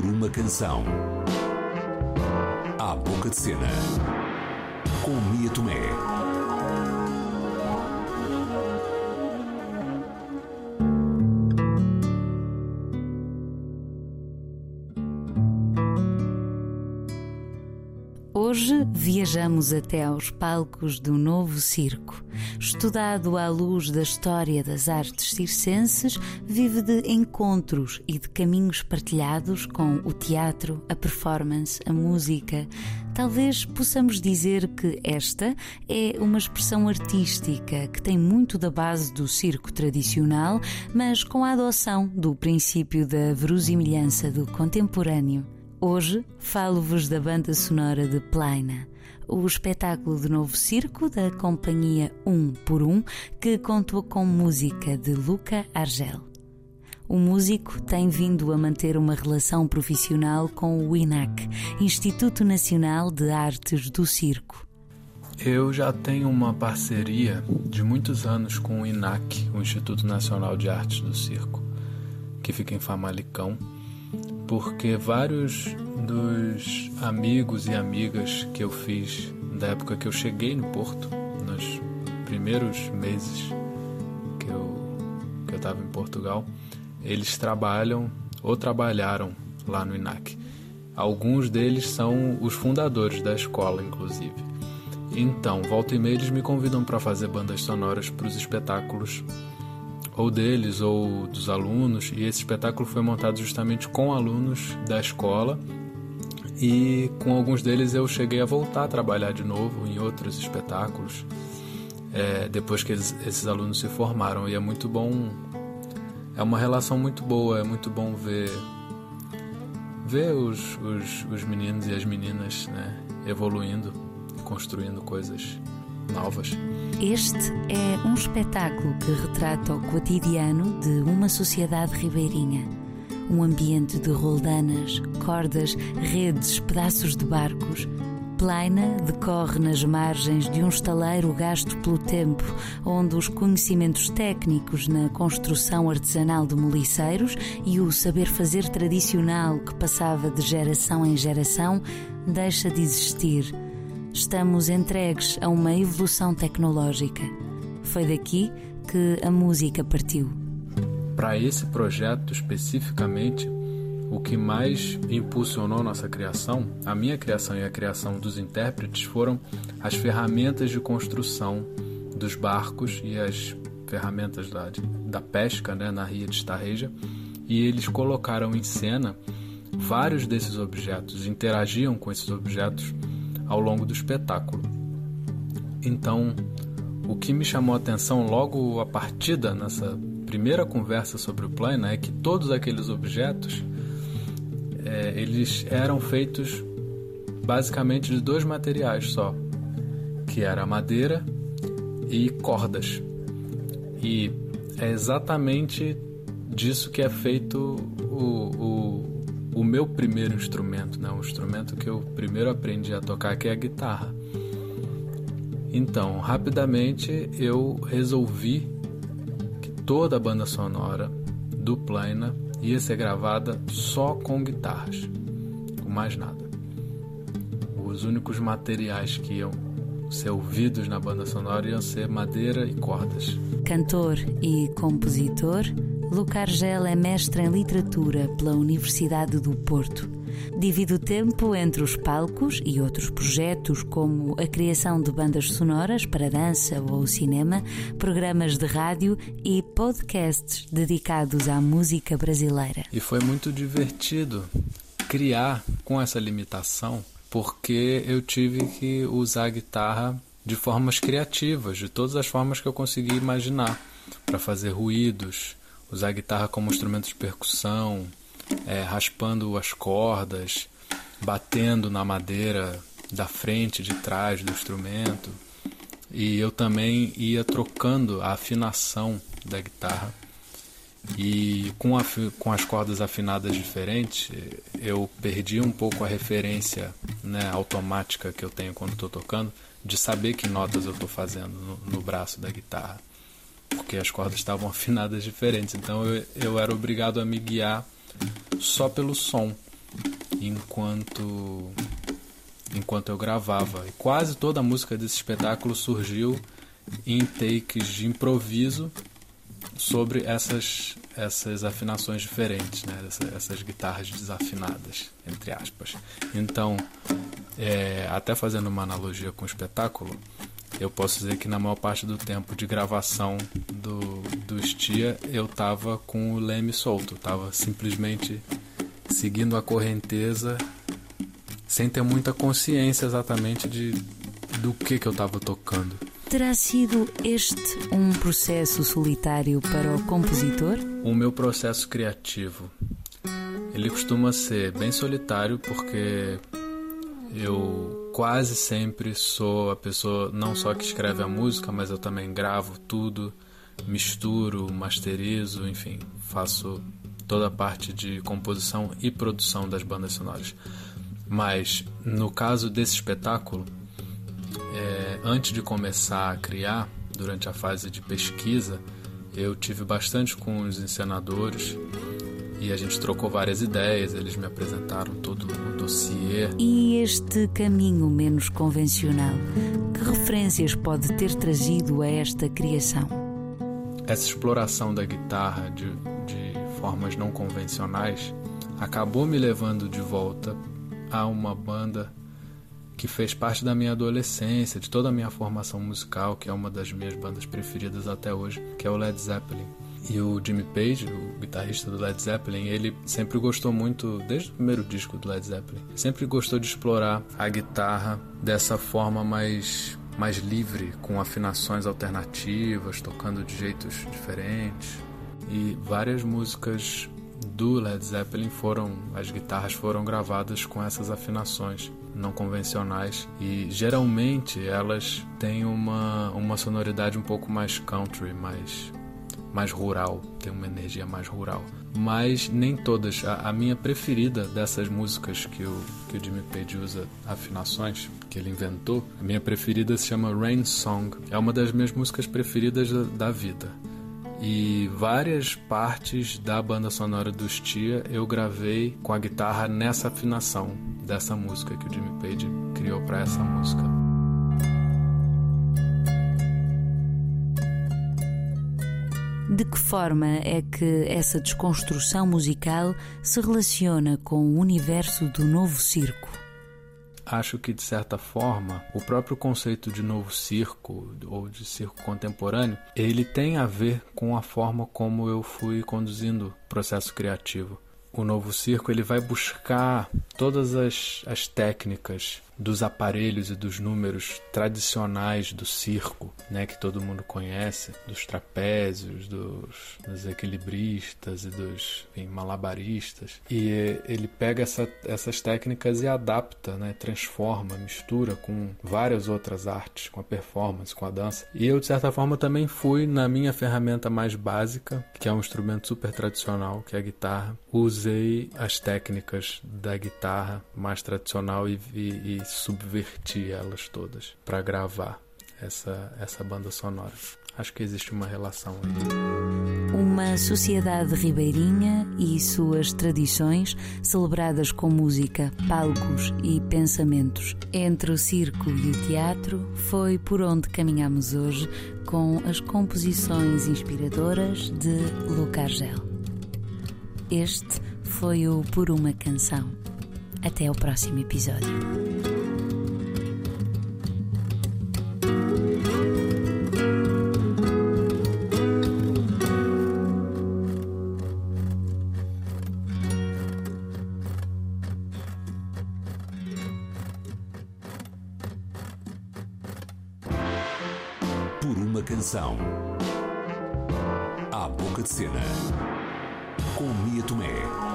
por uma canção. Há boca de cena. Com Mia Tomé. Hoje viajamos até aos palcos do novo circo. Estudado à luz da história das artes circenses, vive de encontros e de caminhos partilhados com o teatro, a performance, a música. Talvez possamos dizer que esta é uma expressão artística que tem muito da base do circo tradicional, mas com a adoção do princípio da verosimilhança do contemporâneo. Hoje falo-vos da banda sonora de Plaina, o espetáculo de novo circo da companhia Um por Um, que contou com música de Luca Argel. O músico tem vindo a manter uma relação profissional com o INAC, Instituto Nacional de Artes do Circo. Eu já tenho uma parceria de muitos anos com o INAC, o Instituto Nacional de Artes do Circo, que fica em Famalicão porque vários dos amigos e amigas que eu fiz da época que eu cheguei no Porto, nos primeiros meses que eu que eu estava em Portugal, eles trabalham ou trabalharam lá no INAC. Alguns deles são os fundadores da escola, inclusive. Então, volta e meia eles me convidam para fazer bandas sonoras para os espetáculos ou deles ou dos alunos, e esse espetáculo foi montado justamente com alunos da escola. E com alguns deles eu cheguei a voltar a trabalhar de novo em outros espetáculos, é, depois que eles, esses alunos se formaram. E é muito bom, é uma relação muito boa, é muito bom ver, ver os, os, os meninos e as meninas né, evoluindo, construindo coisas Este é um espetáculo que retrata o cotidiano de uma sociedade ribeirinha. Um ambiente de roldanas, cordas, redes, pedaços de barcos. Plaina decorre nas margens de um estaleiro gasto pelo tempo, onde os conhecimentos técnicos na construção artesanal de moliceiros e o saber fazer tradicional que passava de geração em geração deixa de existir estamos entregues a uma evolução tecnológica. Foi daqui que a música partiu. Para esse projeto especificamente, o que mais impulsionou nossa criação, a minha criação e a criação dos intérpretes, foram as ferramentas de construção dos barcos e as ferramentas da, da pesca né, na Ria de Estarreja. E eles colocaram em cena vários desses objetos, interagiam com esses objetos ao longo do espetáculo. Então, o que me chamou a atenção logo a partida nessa primeira conversa sobre o plano é que todos aqueles objetos é, eles eram feitos basicamente de dois materiais só, que era madeira e cordas. E é exatamente disso que é feito o, o o meu primeiro instrumento, né? o instrumento que eu primeiro aprendi a tocar, que é a guitarra. Então, rapidamente eu resolvi que toda a banda sonora do Plaina ia ser gravada só com guitarras, com mais nada. Os únicos materiais que iam ser ouvidos na banda sonora iam ser madeira e cordas. Cantor e compositor, Luca Argel é mestre em literatura pela Universidade do Porto. Divide o tempo entre os palcos e outros projetos, como a criação de bandas sonoras para dança ou cinema, programas de rádio e podcasts dedicados à música brasileira. E foi muito divertido criar com essa limitação, porque eu tive que usar a guitarra de formas criativas, de todas as formas que eu consegui imaginar, para fazer ruídos, usar a guitarra como instrumento de percussão, é, raspando as cordas, batendo na madeira da frente, de trás do instrumento. E eu também ia trocando a afinação da guitarra. E com, a, com as cordas afinadas diferentes, eu perdi um pouco a referência né, automática que eu tenho quando estou tocando, de saber que notas eu estou fazendo no, no braço da guitarra porque as cordas estavam afinadas diferentes. Então eu, eu era obrigado a me guiar só pelo som. enquanto enquanto eu gravava. E quase toda a música desse espetáculo surgiu em takes de improviso sobre essas essas afinações diferentes, né? Essas, essas guitarras desafinadas, entre aspas. Então, é, até fazendo uma analogia com o espetáculo, eu posso dizer que na maior parte do tempo de gravação do, do Estia eu tava com o leme solto, tava simplesmente seguindo a correnteza sem ter muita consciência exatamente de do que que eu tava tocando. Terá sido este um processo solitário para o compositor? O meu processo criativo, ele costuma ser bem solitário porque eu quase sempre sou a pessoa não só que escreve a música, mas eu também gravo tudo, misturo, masterizo, enfim, faço toda a parte de composição e produção das bandas sonoras. Mas no caso desse espetáculo, é, antes de começar a criar, durante a fase de pesquisa, eu tive bastante com os encenadores e a gente trocou várias ideias, eles me apresentaram todo o dossiê. E este caminho menos convencional, que referências pode ter trazido a esta criação? Essa exploração da guitarra de, de formas não convencionais acabou me levando de volta a uma banda que fez parte da minha adolescência, de toda a minha formação musical, que é uma das minhas bandas preferidas até hoje, que é o Led Zeppelin. E o Jimmy Page, o guitarrista do Led Zeppelin, ele sempre gostou muito, desde o primeiro disco do Led Zeppelin, sempre gostou de explorar a guitarra dessa forma mais mais livre, com afinações alternativas, tocando de jeitos diferentes. E várias músicas do Led Zeppelin foram as guitarras foram gravadas com essas afinações não convencionais e geralmente elas têm uma, uma sonoridade um pouco mais country, mais mais rural, tem uma energia mais rural. Mas nem todas. A, a, minha preferida dessas músicas que o, que o Jimmy Page usa afinações, que ele inventou, a minha preferida se chama Rain Song. É uma das minhas músicas preferidas da, da vida. E várias partes da banda sonora dos Tia eu gravei com a guitarra nessa afinação dessa música que o Jimmy Page criou para essa música. De que forma é que essa desconstrução musical se relaciona com o universo do novo circo? Acho que, de certa forma, o próprio conceito de novo circo ou de circo contemporâneo, ele tem a ver com a forma como eu fui conduzindo o processo criativo. O novo circo ele vai buscar todas as, as técnicas dos aparelhos e dos números tradicionais do circo, né, que todo mundo conhece, dos trapézios, dos, dos equilibristas e dos enfim, malabaristas. E ele pega essa, essas técnicas e adapta, né, transforma, mistura com várias outras artes, com a performance, com a dança. E eu, de certa forma, também fui na minha ferramenta mais básica, que é um instrumento super tradicional, que é a guitarra. Usei as técnicas da guitarra mais tradicional e, e, e subverti elas todas para gravar essa, essa banda sonora. Acho que existe uma relação aí. Uma sociedade ribeirinha e suas tradições, celebradas com música, palcos e pensamentos. Entre o circo e o teatro, foi por onde caminhamos hoje com as composições inspiradoras de Luca Argel. Este foi o Por uma Canção. Até o próximo episódio. Atenção! À boca de cena, com Mia Tomé.